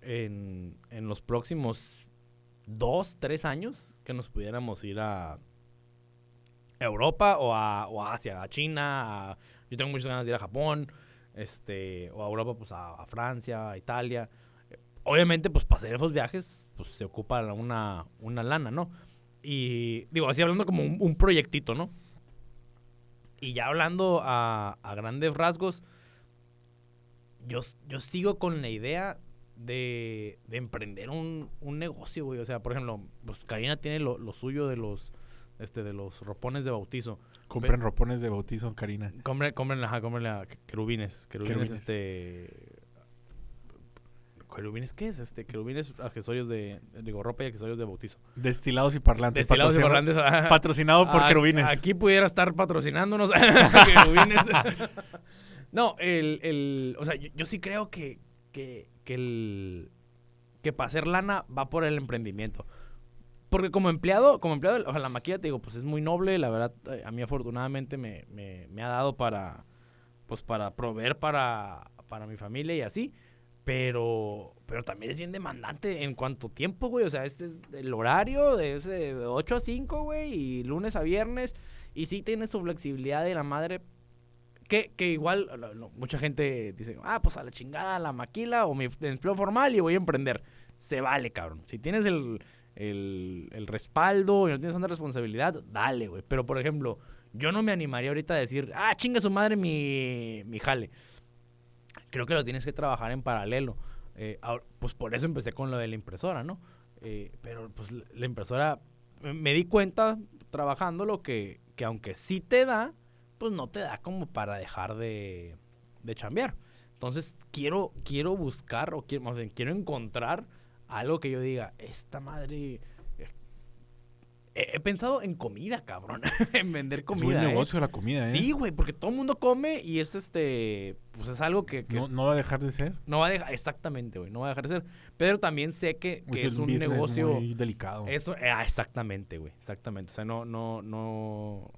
en, en los próximos dos, tres años que nos pudiéramos ir a Europa o a, o Asia, a China. a- yo tengo muchas ganas de ir a Japón. Este, o a Europa, pues a, Francia, a Italia. Obviamente, pues para hacer esos viajes, pues se ocupa una, una lana, ¿no? Y digo, así hablando como un, proyectito, ¿no? Y ya hablando a, a grandes rasgos, yo, yo sigo con la idea de, de emprender un, un negocio, güey. O sea, por ejemplo, pues Karina tiene lo, lo suyo de los, este, de los ropones de bautizo. Compren ropones de bautizo, Karina. Compren, compren, ajá, compren a querubines, querubines, Querubines. este... ¿Querubines qué es? Este, querubines, accesorios de, digo, ropa y accesorios de bautizo. Destilados y parlantes. Destilados y parlantes. Patrocinado por ah, querubines. Aquí pudiera estar patrocinándonos querubines. no, el, el, o sea, yo, yo sí creo que, que, que el, que para hacer lana va por el emprendimiento. Porque como empleado, como empleado, o sea, la maquila, te digo, pues es muy noble, la verdad, eh, a mí afortunadamente me, me, ha dado para, pues para proveer para, para mi familia y así, pero, pero también es bien demandante en cuanto tiempo, güey, o sea, este es el horario de, de 8 a 5, güey, y lunes a viernes, y sí tiene su flexibilidad de la madre, que, que igual, mucha gente dice, ah, pues a la chingada la maquila o mi empleo formal y voy a emprender. Se vale, cabrón. Si tienes el, el, el respaldo y no tienes tanta responsabilidad, dale, güey. Pero, por ejemplo, yo no me animaría ahorita a decir, ah, chinga su madre mi, mi jale. Creo que lo tienes que trabajar en paralelo. Eh, ahor- pues por eso empecé con lo de la impresora, ¿no? Eh, pero pues la impresora, me- me di cuenta trabajando lo que, que aunque sí te da, pues no te da como para dejar de, de chambear. Entonces quiero, quiero buscar o quiero, quiero encontrar algo que yo diga, esta madre... eh, He, he pensado en comida, cabrón. en vender es comida. buen ¿eh? negocio la comida, ¿eh? Sí, güey, porque todo el mundo come y es este, pues es algo que, que No, es- no va a dejar de ser. no va a dejar, exactamente, güey, no va a dejar de ser. Pero también sé que, que es, un un negocio, muy delicado. eso, eh, ah, exactamente, güey, exactamente. O sea, no, no, no,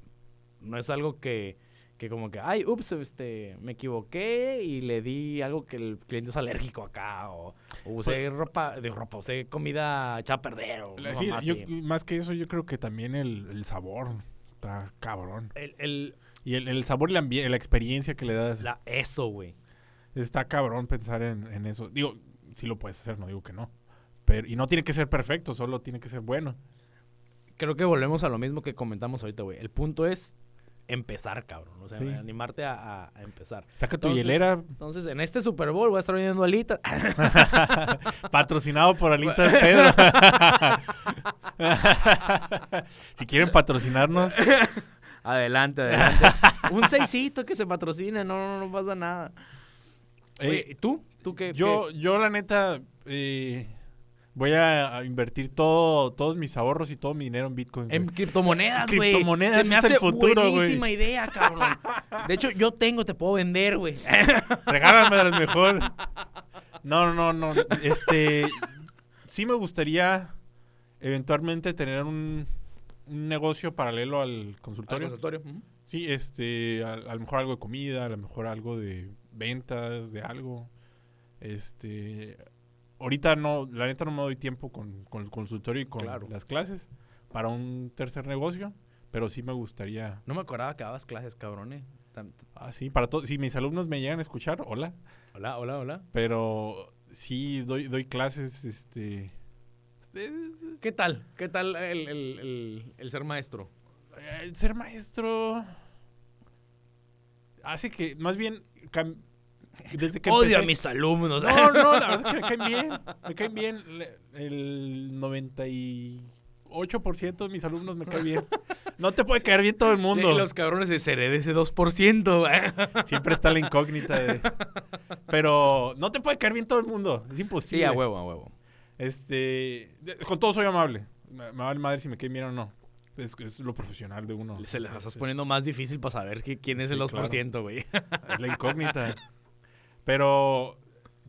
no es algo que, que como que, ay, ups, este, me equivoqué y le di algo que el cliente es alérgico acá, o, o usé ropa, de ropa, usé comida echada a perder, o La- una sí, mamá yo- así. más que eso, yo creo que también el, el sabor está cabrón. El, el- Y el, el sabor y la, la experiencia que le das. la, eso, güey. Está cabrón pensar en, en eso. Digo, sí lo puedes hacer, no digo que no. Pero, y no tiene que ser perfecto, solo tiene que ser bueno. Creo que volvemos a lo mismo que comentamos ahorita, güey. El punto es empezar, cabrón. O sea, Sí. animarte a, empezar. Saca tu Entonces- hielera, Entonces, en este Super Bowl voy a estar vendiendo alitas. patrocinado por Alitas Pedro. si quieren patrocinarnos, adelante, adelante. Un seisito que se patrocine, no, no, no pasa nada. eh, Oye, ¿y tú? ¿Tú qué? yo, yo la neta eh, voy a, invertir todo, todos mis ahorros y todo mi dinero en Bitcoin. En criptomonedas, güey. Criptomonedas Se me es el futuro, güey. buenísima idea, cabrón. De hecho, yo tengo, te puedo vender, güey. Regálamelas mejor. No, no, no. Este. Sí me gustaría eventualmente tener un, un negocio paralelo al Al consultorio. consultorio. Ujú. Sí, este. A, a lo mejor algo de comida, a lo mejor algo de ventas, de algo. Este. Ahorita no, la neta no me doy tiempo con, con el consultorio y con Claro. las clases para un tercer negocio, pero sí me gustaría. No me acordaba que dabas clases, cabrón. eh. Ah, sí, para todos. Si mis alumnos me llegan a escuchar, hola. Hola, hola, hola. Pero sí, doy, doy clases, este... este, es- es- ¿Qué tal? ¿Qué tal el, el- el- el ser maestro? eh, ser maestro hace que, más bien, desde que Odio empecé- a mis alumnos. No, no, la verdad es que me caen bien, me caen bien. El 98% de mis alumnos me caen bien. No te puede caer bien todo el mundo. Y los cabrones de seré de ese 2%. güey. Siempre está la incógnita de... Pero no te puede caer bien todo el mundo, es imposible. Sí, a huevo, a huevo. Este, con todo soy amable. Me, vale madre si me cae bien o no. Es, es lo profesional de uno. Se les estás Es- poniendo más difícil para saber que- quién es Sí, el 2%, güey. Es la incógnita. Pero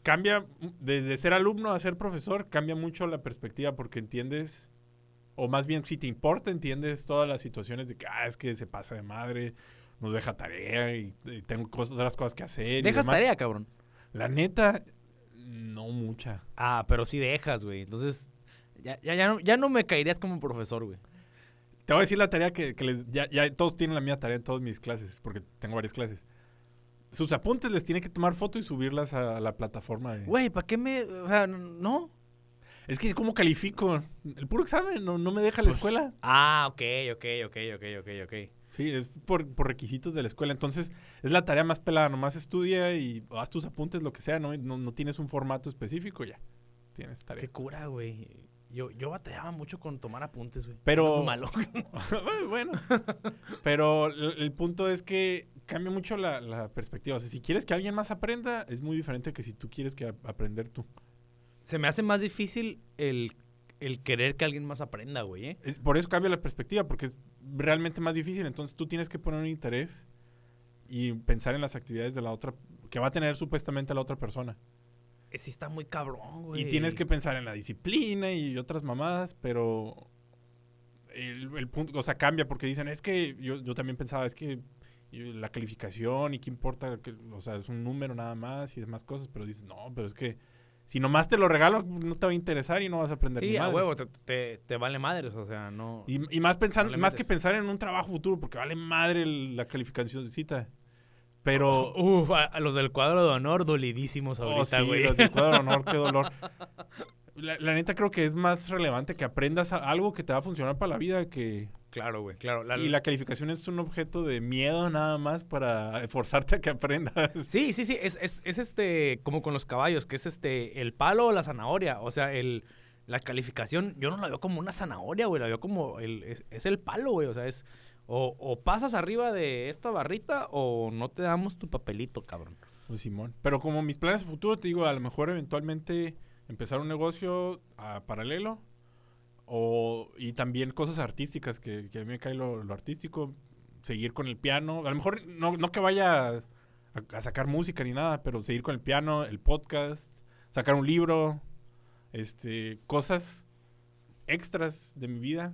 cambia, desde ser alumno a ser profesor, cambia mucho la perspectiva porque entiendes, o más bien si te importa, entiendes todas las situaciones de que, ah, es que se pasa de madre, nos deja tarea y, y tengo cosas, otras cosas que hacer. Dejas tarea, cabrón. La neta, no mucha. Ah, pero sí dejas, güey. Entonces, ya, ya, ya, no, ya no me caerías como profesor, güey. Te voy a decir la tarea que, que les, ya, ya todos tienen la misma tarea en todas mis clases, porque tengo varias clases. Sus apuntes les tienen que tomar foto y subirlas a, la plataforma. de- Güey, ¿para qué me...? O sea, no. Es que, ¿cómo califico? El puro examen no, no me deja la Pues- escuela. Ah, ok, ok, ok, ok, ok, ok. Sí, es por, por requisitos de la escuela. Entonces, es la tarea más pelada. Nomás estudia y haz tus apuntes, lo que sea, ¿no? No, no tienes un formato específico, ya. Tienes Qué tarea. cura, güey. Yo, yo batallaba mucho con tomar apuntes, güey. Pero- Era muy malo. bueno. Pero el, el punto es que cambia mucho la, la perspectiva. O sea, si quieres que alguien más aprenda, es muy diferente que si tú quieres que aprender tú. Se me hace más difícil el, el querer que alguien más aprenda, güey, ¿eh? Es- por eso cambia la perspectiva, porque es realmente más difícil. Entonces tú tienes que poner un interés y pensar en las actividades de la otra, que va a tener supuestamente la otra persona. Sí está muy cabrón, güey. Y tienes que pensar en la disciplina y otras mamadas, pero el, el punto, o sea, cambia porque dicen, es que yo, yo también pensaba, es que y la calificación y qué importa, que, o sea, es un número nada más y demás cosas, pero dices, no, pero es que si nomás te lo regalo, no te va a interesar y no vas a aprender Sí, ni a madres". huevo, te, te, te vale madres, o sea, no... Y, y más pensando, No más que pensar en un trabajo futuro, porque vale madre el- la calificacióncita. Pero. Uf, a, a los del cuadro de honor dolidísimos Oh, ahorita, sí, güey. los del cuadro de honor, qué dolor. La, la neta creo que es más relevante que aprendas a- algo que te va a funcionar para la vida que... claro, güey, claro. La- y la calificación es un objeto de miedo nada más para forzarte a que aprendas. Sí, sí, sí, es, es, es este, como con los caballos, que es este, el palo o la zanahoria. O sea, el, la calificación, yo no la veo como una zanahoria, güey, la veo como, el, es, es el palo, güey. O sea, es, o, o pasas arriba de esta barrita o no te damos tu papelito, cabrón. Pues Simón. Pero como mis planes a futuro, te digo, a lo mejor eventualmente empezar un negocio a paralelo. O, y también cosas artísticas, que, que a mí me cae lo, lo artístico. Seguir con el piano. A lo mejor no, no que vaya a, a sacar música ni nada, pero seguir con el piano, el podcast, sacar un libro. Este, cosas extras de mi vida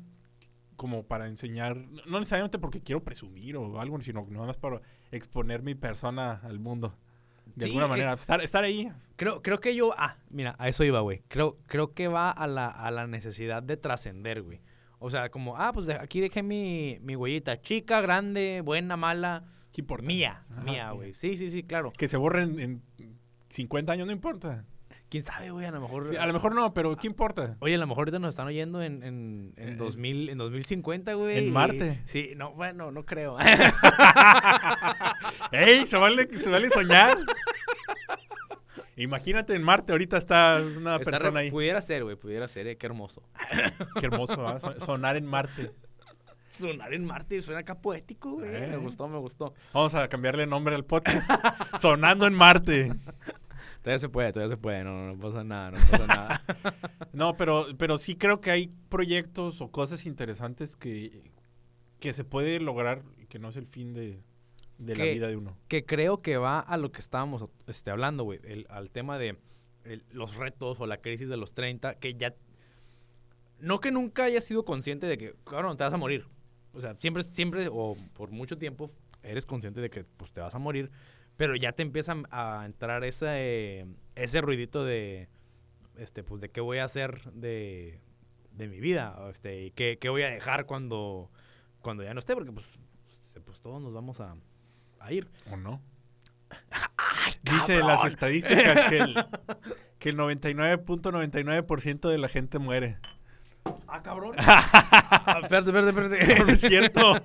como para enseñar, no necesariamente porque quiero presumir o algo, sino nada más para exponer mi persona al mundo. De Sí, alguna es- manera, estar, estar ahí. Creo, creo que yo, ah, mira, a eso iba, güey. Creo, creo que va a la, a la necesidad de trascender, güey. O sea, como, ah, pues de- aquí dejé mi, mi huellita. Chica, grande, buena, mala. ¿Qué importa? Mía, Ajá, mía, güey. Sí, sí, sí, claro. Que se borren en 50 años, no importa. ¿Quién sabe, güey? A lo mejor... Sí, a lo mejor no, pero ¿qué importa? Oye, a lo mejor ahorita nos están oyendo en, en, en, Eh, 2000, en 2050, güey. en y- Marte. Sí, no, bueno, no creo. ¡Ey! Se vale, se vale soñar. Imagínate en Marte, ahorita está una Está persona ahí. Pudiera ser, güey, pudiera ser, eh, qué hermoso. Qué hermoso. So- Sonar en Marte. Sonar en Marte suena acá poético, güey. Eh. Me gustó, me gustó. Vamos a cambiarle nombre al podcast. Sonando en Marte. Todavía se puede, todavía se puede. No, no, no pasa nada, no pasa nada. No, pero, pero sí creo que hay proyectos o cosas interesantes que, que se puede lograr y que no es el fin de, de la vida de uno. que creo que va a lo que estábamos este, hablando, güey. Al tema de el- los retos o la crisis de los 30, que ya... No que nunca hayas sido consciente de que, cabrón, te vas a morir. O sea, siempre, siempre, o por mucho tiempo, eres consciente de que pues, te vas a morir. Pero ya te empiezan a entrar ese, ese ruidito de, este, pues, de qué voy a hacer de, de mi vida. Este, y qué, qué voy a dejar cuando, cuando ya no esté. Porque, pues, pues todos nos vamos a, a ir. ¿O no? ¡Ay, Dice las estadísticas que el, que el 99.99% de la gente muere. Ah, cabrón. Ah, espérate, espérate, No espérate. es cierto.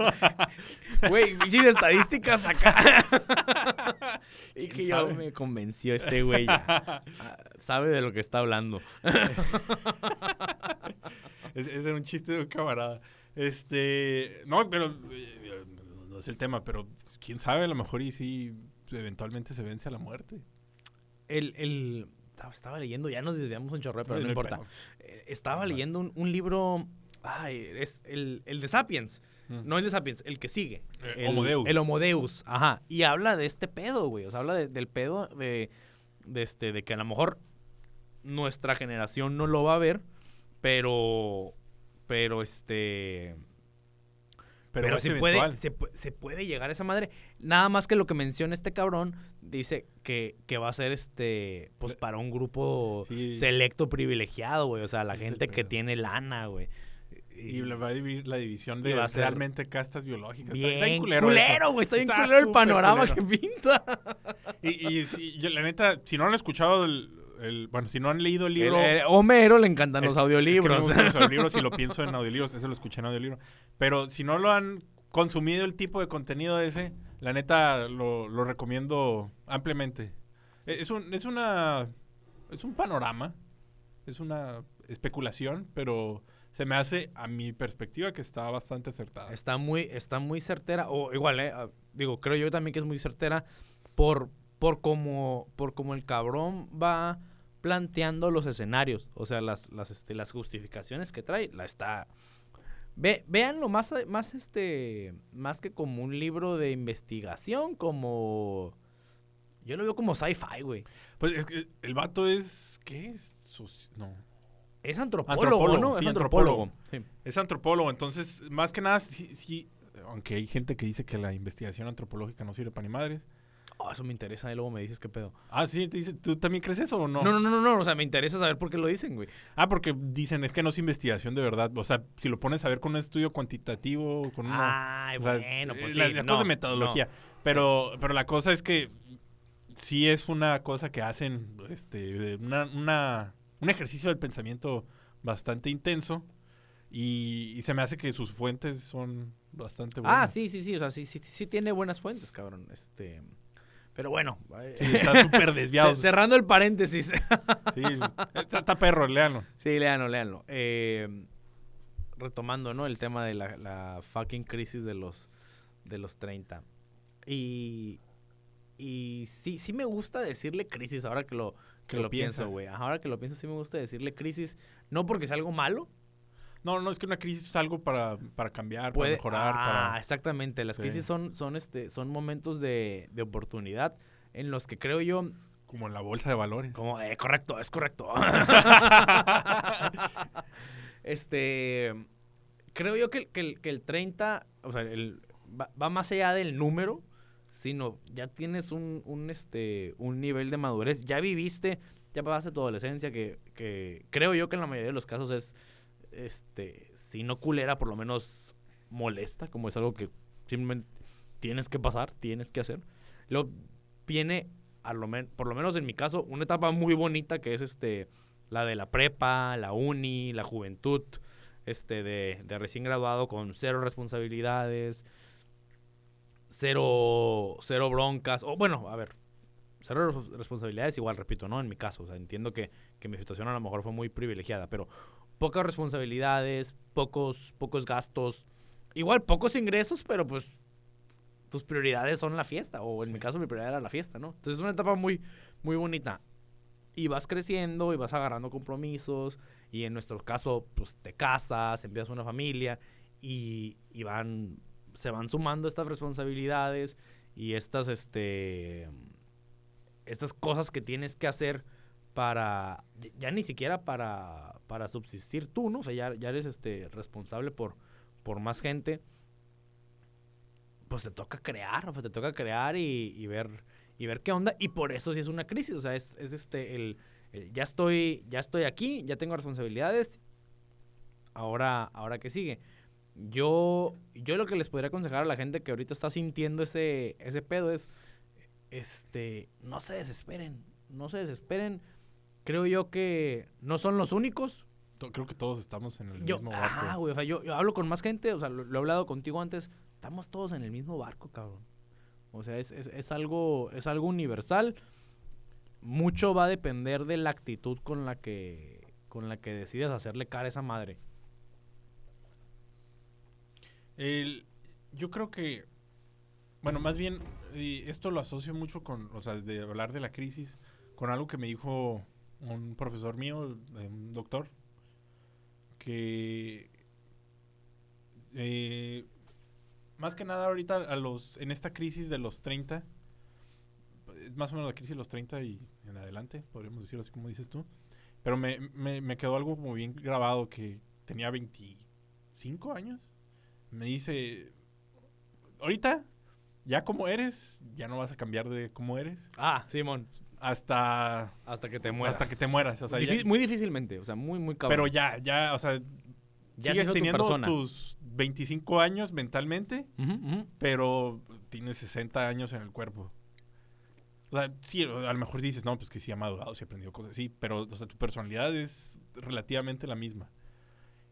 Güey, pinches estadísticas acá. y ¿Quién que sabe? me convenció este güey. ya. Ah, Sabe de lo que está hablando. Es- Ese era un chiste de un camarada. Este, no, pero eh, no es el tema, pero quién sabe, a lo mejor y sí eventualmente se vence a la muerte. El, el, estaba- leyendo, ya nos desviamos un chorro, pero no importa. pedo. Eh, Estaba leyendo un, un libro. Ay, es el, el de Sapiens. Mm. No el de Sapiens, el que sigue. Eh, el, Homo Deus. El Homo Deus, ajá. Y habla de este pedo, güey. O sea, habla de- del pedo de, de, este, de que a lo mejor nuestra generación no lo va a ver, pero. Pero este. Pero, Pero, se, puede, se, se puede llegar a esa madre. Nada más que lo que menciona este cabrón, dice que, que va a ser este, pues para un grupo Sí. selecto privilegiado, güey. O sea, la es gente que tiene lana, güey. Y le va a dividir la división y de a realmente castas biológicas. Está- Bien está bien culero. culero, güey. Está bien Está culero el panorama culero. que pinta. Y, y yo, la neta, si no han escuchado el, el- bueno, si no han leído el El, libro, eh, Homero le encantan Es- los audiolibros. Es que me gustan los audiolibros y lo pienso en audiolibros. Eso lo escuché en audiolibro. Pero si no lo han consumido el tipo de contenido ese, la neta lo, lo recomiendo ampliamente. E- Es, un, es una. Es un panorama. Es una especulación, pero se me hace, a mi perspectiva, que está bastante acertada. Está muy, está muy certera. O igual, eh, digo, creo yo también que es muy certera por, por como, por como el cabrón va planteando los escenarios, o sea, las, las, este, las justificaciones que trae, la está... Ve, véanlo más, más, este, más que como un libro de investigación, como... Yo lo veo como sci-fi, güey. Pues es que el vato es. ¿Qué es? no. Es antropólogo, ¿no? es antropólogo. Es antropólogo, entonces, más que nada, sí, sí, aunque hay gente que dice que la investigación antropológica no sirve para ni madres. Oh, eso me interesa, y luego me dices qué pedo. Ah, sí, te dices, ¿tú también crees eso o no? No, no, no, no, o sea, me interesa saber por qué lo dicen, güey. Ah, porque dicen, es que no es investigación de verdad. O sea, si lo pones a ver con un estudio cuantitativo, con una... Ay, bueno, pues la, sí. la no, cosa de metodología. Pero, pero la cosa es que sí es una cosa que hacen, este, una, una, un ejercicio del pensamiento bastante intenso. Y, y se me hace que sus fuentes son bastante buenas. Ah, sí, sí, sí, o sea, sí, sí, sí tiene buenas fuentes, cabrón. Este... Pero bueno. Sí, está súper desviado. Ce- Cerrando el paréntesis. Sí, está, está perro, léanlo. sí, léanlo, léanlo. Eh, retomando, ¿no? El tema de la, la fucking crisis de los, de los 30. Y, y sí, sí me gusta decirle crisis ahora que lo, que lo pienso, güey. Ahora que lo pienso, sí me gusta decirle crisis. No porque sea algo malo. No, no, es que una crisis es algo para, para cambiar, Puede, para mejorar, ah, para... exactamente. Las Sí. crisis son, son, este, son momentos de, de oportunidad en los que creo yo Como en la bolsa de valores. Como, eh, correcto, es correcto. este, creo yo que, el- que que el 30, o sea, el, va, va más allá del número, sino ya tienes un, un, este, un nivel de madurez. Ya viviste, ya pasaste tu adolescencia, que, que creo yo que en la mayoría de los casos es, este, si no culera, por lo menos molesta, como es algo que simplemente tienes que pasar, tienes que hacer. Luego viene, a lo por lo menos en mi caso, una etapa muy bonita que es este la de la prepa, la uni, la juventud, este de, de recién graduado con cero responsabilidades, cero, cero broncas, o bueno, a ver, cero res- responsabilidades igual, repito, ¿no? En mi caso, o sea, entiendo que, que mi situación a lo mejor fue muy privilegiada, pero pocas responsabilidades, pocos, pocos gastos, igual pocos ingresos, pero pues tus prioridades son la fiesta, o en mi caso mi prioridad era la fiesta, ¿no? Entonces es una etapa muy, muy bonita. Y vas creciendo y vas agarrando compromisos, y en nuestro caso, pues te casas, empiezas una familia, y, y van, se van sumando estas responsabilidades y estas, este, estas cosas que tienes que hacer para, ya- ni siquiera para, para subsistir tú, ¿no? O sea, ya, ya eres este, responsable por, por más gente pues te toca crear, sea, te toca crear y, y ver y ver qué onda y por eso sí es una crisis, o sea, es, es este el, ya estoy ya estoy aquí, ya tengo responsabilidades. Ahora ahora qué sigue. Yo yo lo que les podría aconsejar a la gente que ahorita está sintiendo ese ese pedo es este no se desesperen, no se desesperen. Creo yo que no son los únicos, Creo que todos estamos en el yo, mismo barco. ajá, güey, o sea, yo, yo hablo con más gente, o sea, lo, lo he hablado contigo antes, estamos todos en el mismo barco, cabrón. O sea, es, es, es algo, es algo universal. Mucho va a depender de la actitud con la que, con la que decides hacerle cara a esa madre. El- yo creo que, bueno, más bien, esto lo asocio mucho con, o sea, de hablar de la crisis, con algo que me dijo un profesor mío, eh, un doctor, que eh, más que nada ahorita a los, en esta crisis de los 30, eh, más o menos la crisis de los 30 y en adelante, podríamos decirlo así como dices tú, pero me, me, me quedó algo como bien grabado que tenía 25 años me dice, ahorita, ya como eres, ya no vas a cambiar de cómo eres Ah, Simón, hasta, hasta que te mueras. hasta que te mueras. O sea, ya- muy difícilmente, o sea, muy, muy cabrón. pero ya, ya, o sea, Ya sigues tu teniendo tus 25 años mentalmente, pero tienes 60 años en el cuerpo. O sea, sí, a lo mejor dices, no, pues que sí ha madurado, sí ha aprendido cosas, sí, pero, o sea, tu personalidad es relativamente la misma.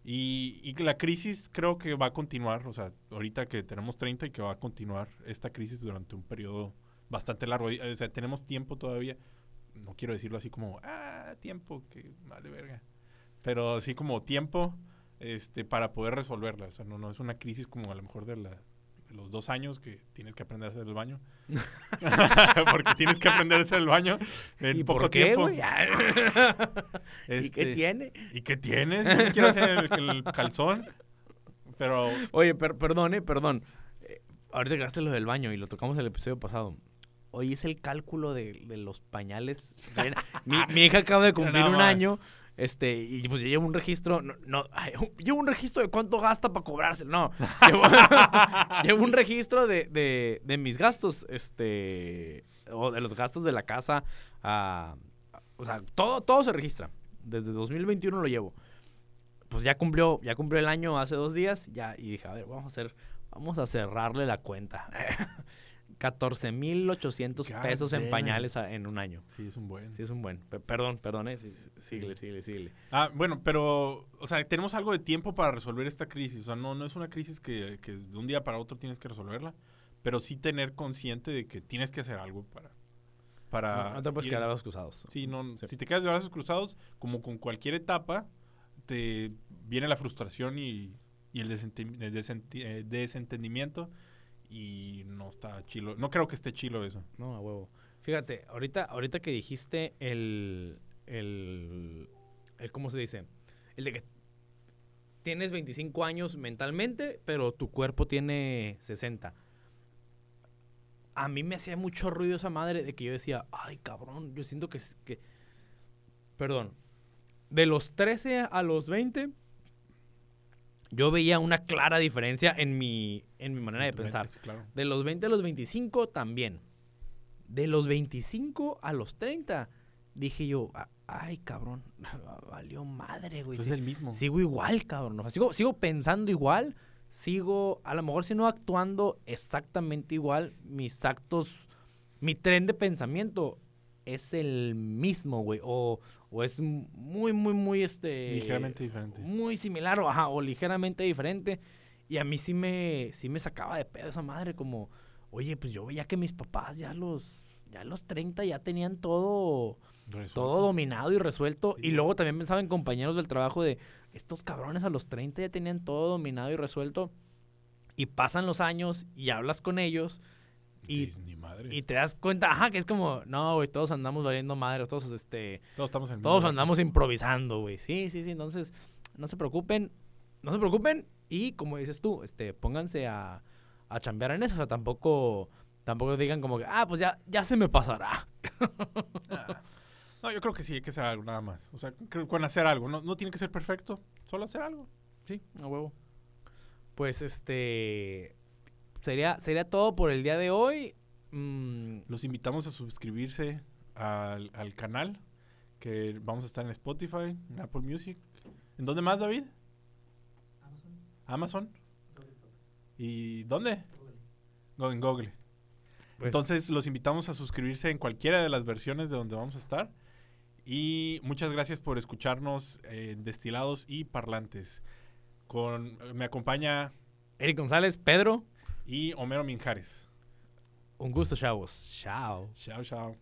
Y, y la crisis creo que va a continuar, o sea, ahorita que tenemos 30 y que va a continuar esta crisis durante un periodo bastante largo. O sea, tenemos tiempo todavía, no quiero decirlo así como, ah, tiempo, que vale verga. Pero así como tiempo este, para poder resolverla. O sea, no, no es una crisis como a lo mejor de la los dos años que tienes que aprender a hacer el baño. Porque tienes que aprender a hacer el baño en ¿Y poco por qué, tiempo. güey? ¿Y qué Este, tiene? ¿Y qué tienes? Yo quiero hacer el, el calzón. Pero Oye, per- perdón, eh, perdón. Eh, ahorita que lo del baño y lo tocamos el episodio pasado. Hoy es el cálculo de, de los pañales. Mi, mi hija acaba de cumplir Nada un más. año. Este, y pues yo llevo un registro. No, no, ay, llevo un registro de cuánto gasta para cobrarse. No. Llevo, llevo un registro de, de, de mis gastos. Este. O de los gastos de la casa. ah, o sea, todo, todo se registra. Desde 2021 lo llevo pues ya cumplió, ya cumplió el año hace dos días, ya, y dije, a ver, vamos a hacer, vamos a cerrarle la cuenta. 14,800 God pesos en pañales a- en un año. sí, es un buen. Sí, es un buen. Pe- perdón, perdón, eh. Síguele, síguele, síguele. Ah, bueno, pero, o sea, tenemos algo de tiempo para resolver esta crisis. O sea, no, no es una crisis que, que de un día para otro tienes que resolverla, pero sí tener consciente de que tienes que hacer algo para... para No, no te puedes ir- quedar a los cruzados. Sí, no, Sí. si te quedas de brazos cruzados, como con cualquier etapa, te viene la frustración y, y el, desente- el desenti- eh, desentendimiento y no está chilo. No creo que esté chilo eso. No, a huevo. Fíjate, ahorita, ahorita que dijiste el, el, el, ¿cómo se dice? El de que tienes 25 años mentalmente, pero tu cuerpo tiene 60. A mí me hacía mucho ruido esa madre de que yo decía, ay, cabrón, yo siento que, que perdón, de los 13 a los 20, yo veía una clara diferencia en mi, en mi manera de pensar. claro. De los 20 a los 25 también. De los 25 a los 30 dije yo, "Ah, ay cabrón, valió madre, güey. Pues es el mismo. Sigo igual, cabrón. O sea, sigo, sigo pensando igual. Sigo, a lo mejor si no actuando exactamente igual, mis actos, mi tren de pensamiento es el mismo, güey. O, o es muy, muy, muy, este... Ligeramente diferente. Muy similar, o, ajá, o ligeramente diferente. Y a mí sí me, sí me sacaba de pedo esa madre, como, oye, pues yo veía que mis papás ya los, ya los 30 ya tenían todo, Resuelto. todo dominado y resuelto. Sí. Y luego también pensaba en compañeros del trabajo de, estos cabrones a los 30 ya tenían todo dominado y resuelto. Y pasan los años y hablas con ellos y- Sí, ni madre. y te das cuenta, ajá, que es como, no, güey, todos andamos valiendo madre, todos, este, todos estamos en todos andamos improvisando, güey. Sí, sí, sí. Entonces, no se preocupen. No se preocupen. Y como dices tú, este, pónganse a, a chambear en eso. O sea, tampoco, tampoco digan como que, ah, pues ya, ya se me pasará. Ah. No, yo creo que sí hay que hacer algo, nada más. O sea, creo- con hacer algo. No, no tiene que ser perfecto, solo hacer algo. Sí, a huevo. Pues este. Sería, sería todo por el día de hoy. Mm, Los invitamos a suscribirse al, al canal, que vamos a estar en Spotify, en Apple Music. ¿En dónde más, David? Amazon. ¿Y dónde? Go- En Google. pues, Entonces los invitamos a suscribirse en cualquiera de las versiones de donde vamos a estar. Y muchas gracias por escucharnos en Destilados y Parlantes. Con, me acompaña Eric González, Pedro, y Homero Minjares. un gusto, chavos. Chao. Chao, chao.